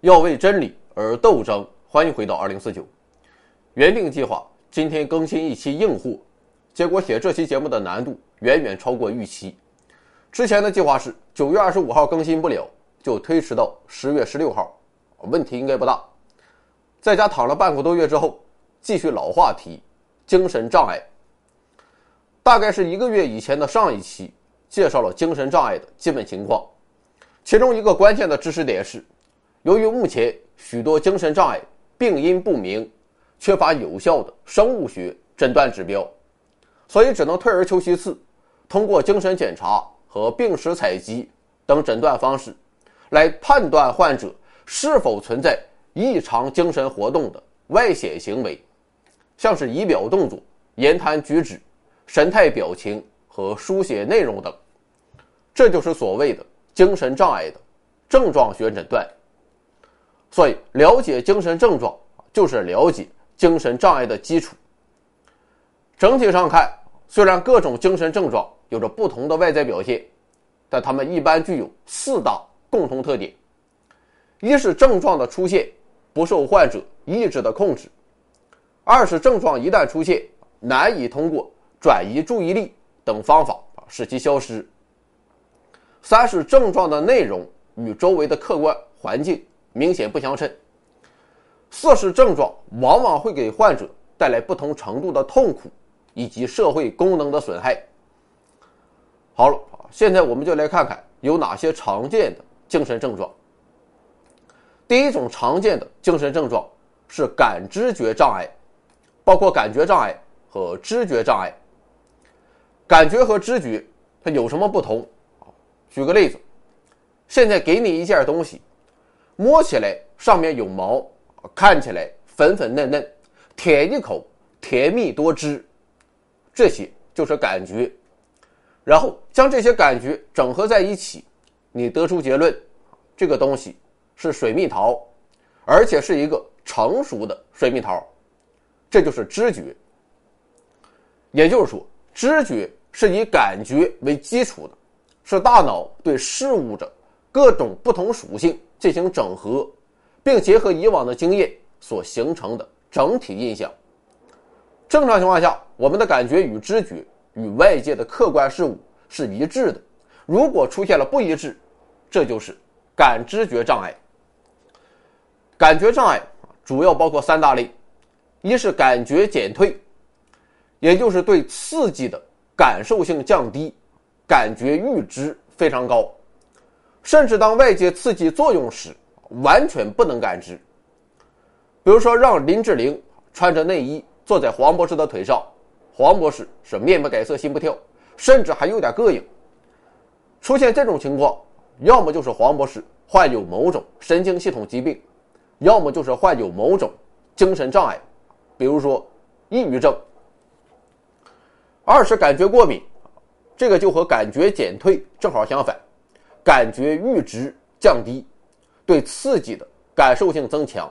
要为真理而斗争。欢迎回到二零四九。原定计划今天更新一期硬货，结果写这期节目的难度远远超过预期。之前的计划是九月二十五号更新不了，就推迟到十月十六号，问题应该不大。在家躺了半个多月之后，继续老话题：精神障碍。大概是一个月以前的上一期介绍了精神障碍的基本情况，其中一个关键的知识点是，由于目前许多精神障碍病因不明，缺乏有效的生物学诊断指标，所以只能退而求其次，通过精神检查和病史采集等诊断方式，来判断患者是否存在异常精神活动的外显行为，像是仪表动作、言谈举止。神态、表情和书写内容等，这就是所谓的精神障碍的症状学诊断。所以，了解精神症状就是了解精神障碍的基础。整体上看，虽然各种精神症状有着不同的外在表现，但它们一般具有四大共同特点：一是症状的出现不受患者意志的控制；二是症状一旦出现，难以通过转移注意力等方法，使其消失。三是症状的内容与周围的客观环境明显不相称。四是症状往往会给患者带来不同程度的痛苦以及社会功能的损害。好了，现在我们就来看看有哪些常见的精神症状。第一种常见的精神症状是感知觉障碍，包括感觉障碍和知觉障碍。感觉和知觉它有什么不同？举个例子，现在给你一件东西，摸起来上面有毛，看起来粉粉嫩嫩，舔一口甜蜜多汁，这些就是感觉。然后将这些感觉整合在一起，你得出结论，这个东西是水蜜桃，而且是一个成熟的水蜜桃，这就是知觉。也就是说，知觉。是以感觉为基础的，是大脑对事物的各种不同属性进行整合，并结合以往的经验所形成的整体印象。正常情况下，我们的感觉与知觉与外界的客观事物是一致的。如果出现了不一致，这就是感知觉障碍。感觉障碍主要包括三大类：一是感觉减退，也就是对刺激的。感受性降低，感觉阈值非常高，甚至当外界刺激作用时，完全不能感知。比如说，让林志玲穿着内衣坐在黄博士的腿上，黄博士是面不改色心不跳，甚至还有点膈应。出现这种情况，要么就是黄博士患有某种神经系统疾病，要么就是患有某种精神障碍，比如说抑郁症。二是感觉过敏，这个就和感觉减退正好相反，感觉阈值降低，对刺激的感受性增强，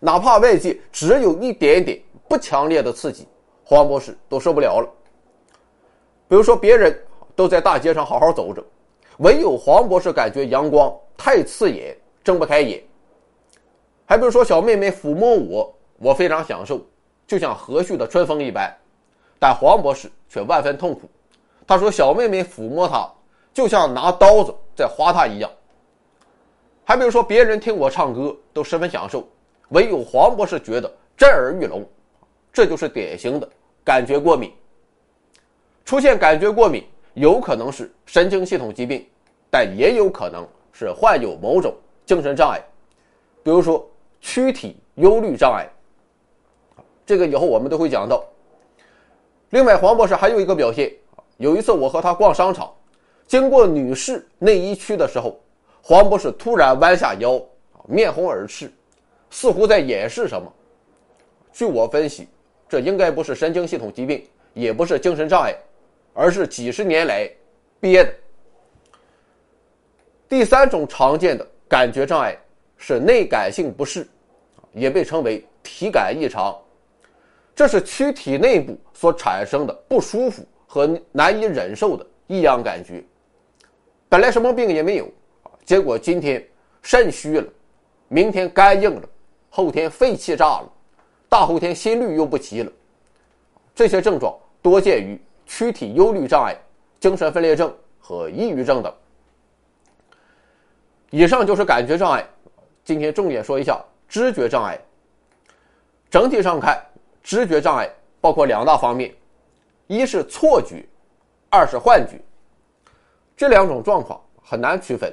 哪怕外界只有一点点不强烈的刺激，黄博士都受不了了。比如说，别人都在大街上好好走着，唯有黄博士感觉阳光太刺眼，睁不开眼。还比如说，小妹妹抚摸我，我非常享受，就像和煦的春风一般。但黄博士却万分痛苦，他说：“小妹妹抚摸他，就像拿刀子在花他一样。”还比如说，别人听我唱歌都十分享受，唯有黄博士觉得震耳欲聋，这就是典型的感觉过敏。出现感觉过敏，有可能是神经系统疾病，但也有可能是患有某种精神障碍，比如说躯体忧虑障碍。这个以后我们都会讲到。另外，黄博士还有一个表现。有一次，我和他逛商场，经过女士内衣区的时候，黄博士突然弯下腰，面红耳赤，似乎在掩饰什么。据我分析，这应该不是神经系统疾病，也不是精神障碍，而是几十年来憋的。第三种常见的感觉障碍是内感性不适，也被称为体感异常。这是躯体内部所产生的不舒服和难以忍受的异样感觉，本来什么病也没有，结果今天肾虚了，明天肝硬了，后天肺气炸了，大后天心律又不齐了。这些症状多见于躯体忧虑障碍、精神分裂症和抑郁症等。以上就是感觉障碍，今天重点说一下知觉障碍。整体上看，知觉障碍包括两大方面，一是错觉，二是幻觉。这两种状况很难区分。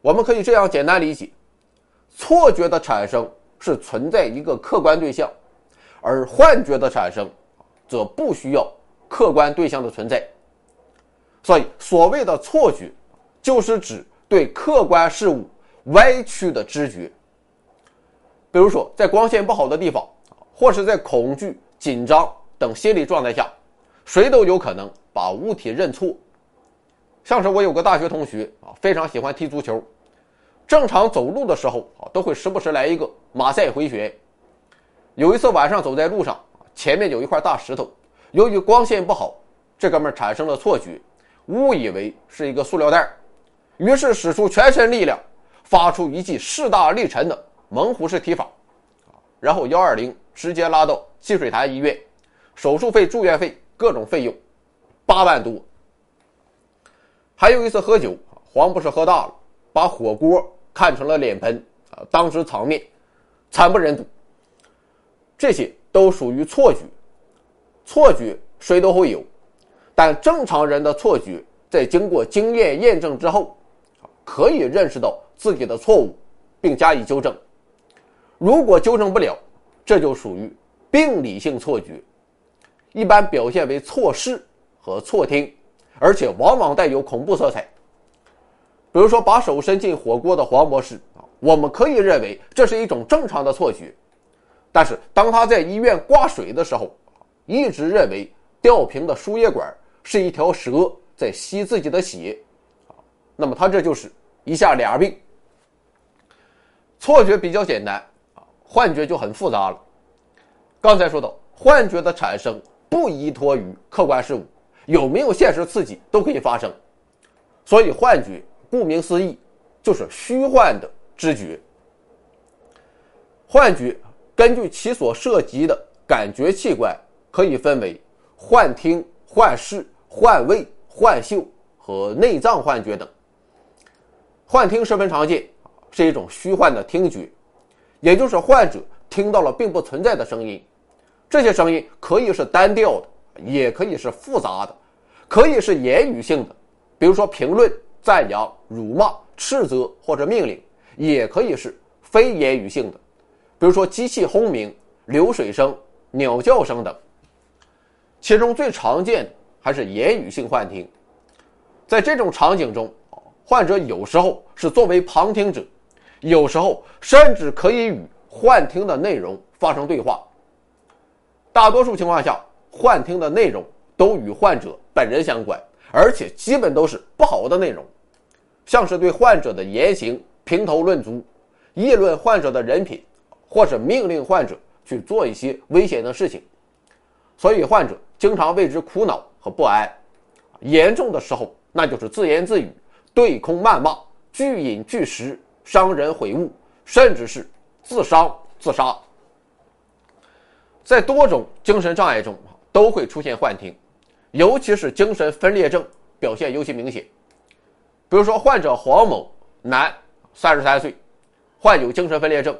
我们可以这样简单理解：错觉的产生是存在一个客观对象，而幻觉的产生则不需要客观对象的存在。所以，所谓的错觉，就是指对客观事物歪曲的知觉。比如说，在光线不好的地方，或是在恐惧、紧张等心理状态下，谁都有可能把物体认错。像是我有个大学同学啊，非常喜欢踢足球，正常走路的时候啊，都会时不时来一个马赛回旋。有一次晚上走在路上，前面有一块大石头，由于光线不好，这哥们产生了错觉，误以为是一个塑料袋，于是使出全身力量，发出一记势大力沉的。猛虎式踢法，然后幺二零直接拉到积水潭医院，手术费、住院费各种费用八万多。还有一次喝酒，黄博士喝大了，把火锅看成了脸盆啊，当时场面惨不忍睹。这些都属于错觉，错觉谁都会有，但正常人的错觉在经过经验验证之后，可以认识到自己的错误，并加以纠正。如果纠正不了，这就属于病理性错觉，一般表现为错视和错听，而且往往带有恐怖色彩。比如说，把手伸进火锅的黄博士啊，我们可以认为这是一种正常的错觉，但是当他在医院挂水的时候，一直认为吊瓶的输液管是一条蛇在吸自己的血，那么他这就是一下俩病。错觉比较简单啊。幻觉就很复杂了。刚才说到，幻觉的产生不依托于客观事物，有没有现实刺激都可以发生。所以，幻觉顾名思义就是虚幻的知觉。幻觉根据其所涉及的感觉器官，可以分为幻听、幻视、幻味、幻嗅和内脏幻觉等。幻听十分常见，是一种虚幻的听觉。也就是患者听到了并不存在的声音，这些声音可以是单调的，也可以是复杂的，可以是言语性的，比如说评论、赞扬、辱骂、斥责或者命令，也可以是非言语性的，比如说机器轰鸣、流水声、鸟叫声等。其中最常见的还是言语性幻听，在这种场景中，患者有时候是作为旁听者。有时候甚至可以与幻听的内容发生对话。大多数情况下，幻听的内容都与患者本人相关，而且基本都是不好的内容，像是对患者的言行评头论足，议论患者的人品，或者命令患者去做一些危险的事情。所以患者经常为之苦恼和不安。严重的时候，那就是自言自语、对空谩骂、拒饮拒食。伤人毁物，甚至是自伤自杀。在多种精神障碍中都会出现幻听，尤其是精神分裂症表现尤其明显。比如说，患者黄某，男，三十三岁，患有精神分裂症。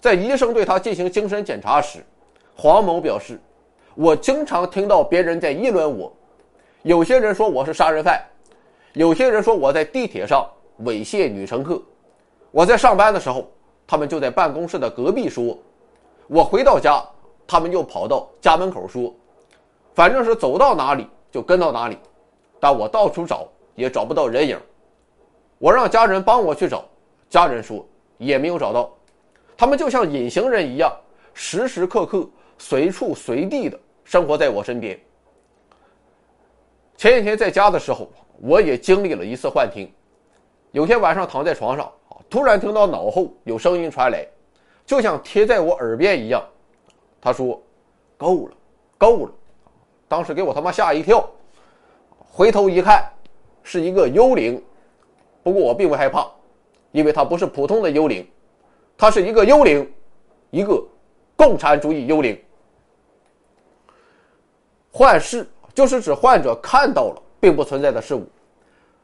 在医生对他进行精神检查时，黄某表示：“我经常听到别人在议论我，有些人说我是杀人犯，有些人说我在地铁上猥亵女乘客。”我在上班的时候，他们就在办公室的隔壁说；我回到家，他们又跑到家门口说。反正是走到哪里就跟到哪里，但我到处找也找不到人影。我让家人帮我去找，家人说也没有找到。他们就像隐形人一样，时时刻刻、随处随地的生活在我身边。前几天在家的时候，我也经历了一次幻听。有天晚上躺在床上。突然听到脑后有声音传来，就像贴在我耳边一样。他说：“够了，够了！”当时给我他妈吓一跳。回头一看，是一个幽灵。不过我并不害怕，因为它不是普通的幽灵，它是一个幽灵，一个共产主义幽灵。幻视就是指患者看到了并不存在的事物，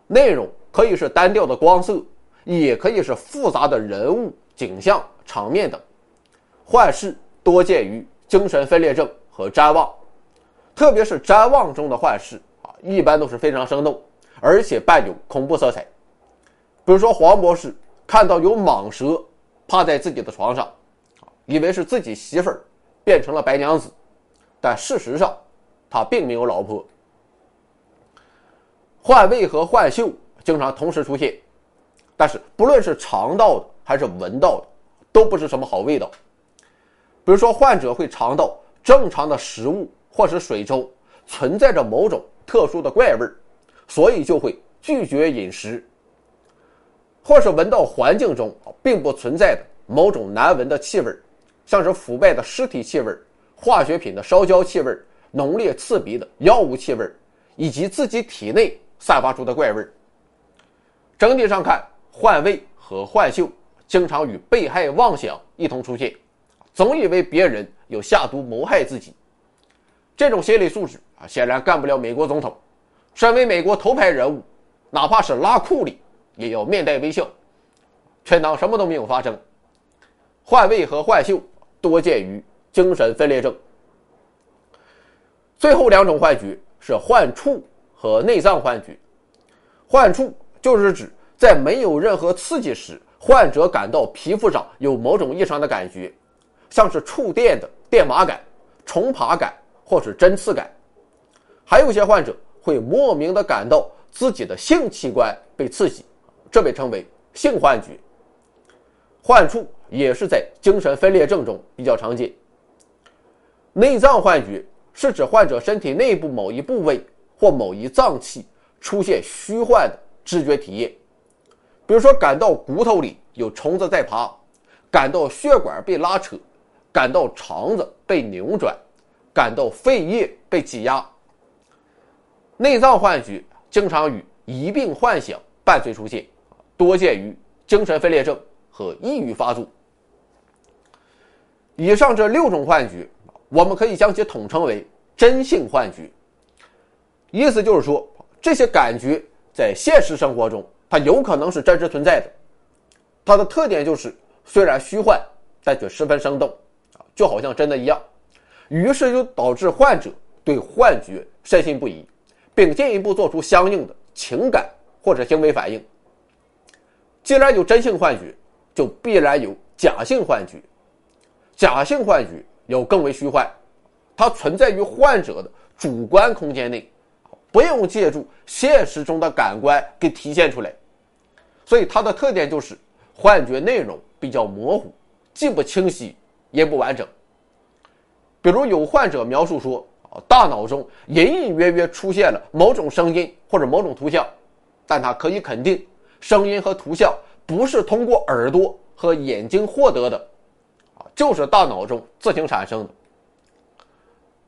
内容可以是单调的光色，也可以是复杂的人物、景象、场面等。幻视多见于精神分裂症和谵妄，特别是谵妄中的幻视啊，一般都是非常生动，而且伴有恐怖色彩。比如说黄博士看到有蟒蛇趴在自己的床上，以为是自己媳妇儿变成了白娘子，但事实上。他并没有老婆。幻味和幻嗅经常同时出现，但是不论是尝到的还是闻到的，都不是什么好味道。比如说，患者会尝到正常的食物或是水中存在着某种特殊的怪味儿，所以就会拒绝饮食；或是闻到环境中并不存在的某种难闻的气味，像是腐败的尸体气味、化学品的烧焦气味。浓烈刺鼻的药物气味，以及自己体内散发出的怪味。整体上看，幻味和幻嗅经常与被害妄想一同出现，总以为别人有下毒谋害自己。这种心理素质啊，显然干不了美国总统。身为美国头牌人物，哪怕是拉库里，也要面带微笑，全当什么都没有发生。幻味和幻嗅多见于精神分裂症。最后两种幻觉是幻触和内脏幻觉。幻触就是指在没有任何刺激时，患者感到皮肤上有某种异常的感觉，像是触电的电麻感、虫爬感或是针刺感。还有些患者会莫名的感到自己的性器官被刺激，这被称为性幻觉。幻触也是在精神分裂症中比较常见。内脏幻觉。是指患者身体内部某一部位或某一脏器出现虚幻的知觉体验，比如说感到骨头里有虫子在爬，感到血管被拉扯，感到肠子被扭转，感到肺叶被挤压。内脏幻觉经常与疑病幻想伴随出现，多见于精神分裂症和抑郁发作。以上这六种幻觉。我们可以将其统称为真性幻觉，意思就是说，这些感觉在现实生活中，它有可能是真实存在的。它的特点就是，虽然虚幻，但却十分生动，就好像真的一样。于是就导致患者对幻觉深信不疑，并进一步做出相应的情感或者行为反应。既然有真性幻觉，就必然有假性幻觉，假性幻觉。有更为虚幻，它存在于患者的主观空间内，不用借助现实中的感官给体现出来，所以它的特点就是幻觉内容比较模糊，既不清晰也不完整。比如有患者描述说，啊，大脑中隐隐约约出现了某种声音或者某种图像，但他可以肯定，声音和图像不是通过耳朵和眼睛获得的。就是大脑中自行产生的。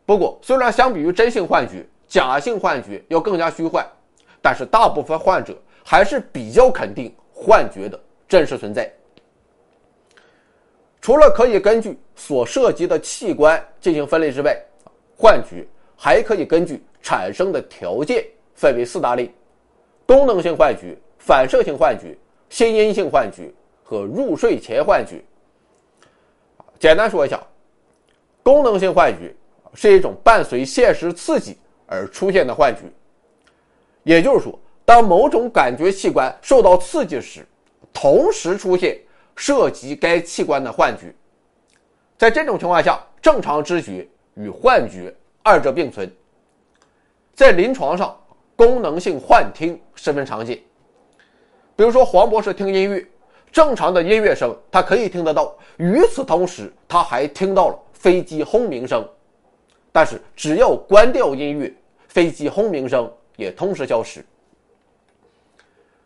不过，虽然相比于真性幻觉，假性幻觉要更加虚幻，但是大部分患者还是比较肯定幻觉的真实存在。除了可以根据所涉及的器官进行分类之外，幻觉还可以根据产生的条件分为四大类：功能性幻觉、反射性幻觉、心因性幻觉和入睡前幻觉。简单说一下，功能性幻觉是一种伴随现实刺激而出现的幻觉。也就是说，当某种感觉器官受到刺激时，同时出现涉及该器官的幻觉。在这种情况下，正常知觉与幻觉二者并存。在临床上，功能性幻听十分常见。比如说，黄博士听音乐。正常的音乐声，他可以听得到。与此同时，他还听到了飞机轰鸣声。但是，只要关掉音乐，飞机轰鸣声也同时消失。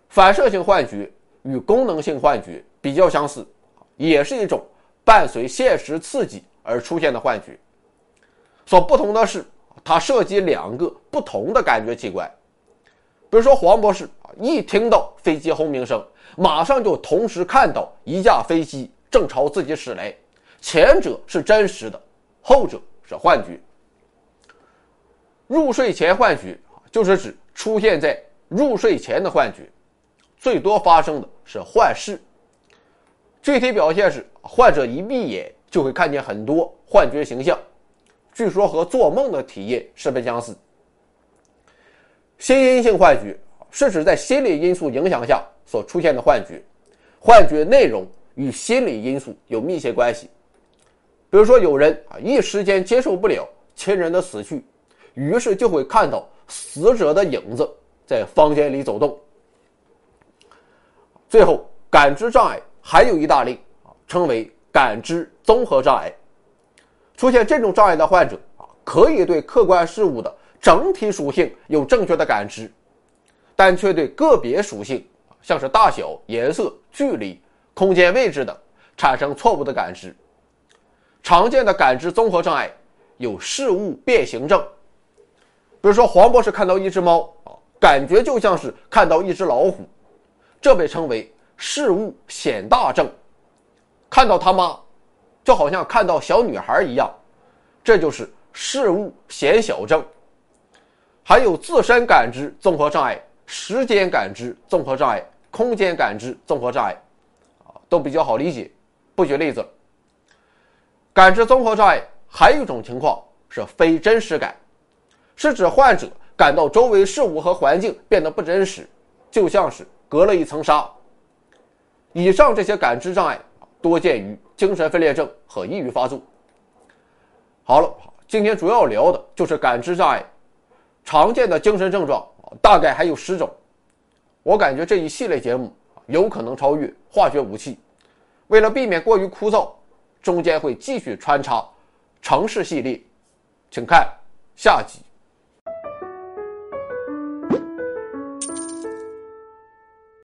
反射性幻觉与功能性幻觉比较相似，也是一种伴随现实刺激而出现的幻觉。所不同的是，它涉及两个不同的感觉器官。比如说，黄博士啊一听到飞机轰鸣声。马上就同时看到一架飞机正朝自己驶来，前者是真实的，后者是幻觉。入睡前幻觉就是指出现在入睡前的幻觉，最多发生的是幻视。具体表现是，患者一闭眼就会看见很多幻觉形象，据说和做梦的体验十分相似。心因性幻觉是指在心理因素影响下所出现的幻觉，幻觉内容与心理因素有密切关系。比如说，有人啊一时间接受不了亲人的死去，于是就会看到死者的影子在房间里走动。最后，感知障碍。还有一大类啊，称为感知综合障碍。出现这种障碍的患者啊，可以对客观事物的整体属性有正确的感知，但却对个别属性，像是大小、颜色、距离、空间位置等，产生错误的感知。常见的感知综合障碍有事物变形症，比如说黄博士看到一只猫啊，感觉就像是看到一只老虎，这被称为。事物显大症，看到他妈，就好像看到小女孩一样，这就是事物显小症。还有自身感知综合障碍、时间感知综合障碍、空间感知综合障碍，啊，都比较好理解，不举例子了。感知综合障碍还有一种情况是非真实感，是指患者感到周围事物和环境变得不真实，就像是隔了一层纱。以上这些感知障碍多见于精神分裂症和抑郁发作。好了，今天主要聊的就是感知障碍，常见的精神症状大概还有十种。我感觉这一系列节目有可能超越化学武器。为了避免过于枯燥，中间会继续穿插城市系列，请看下集。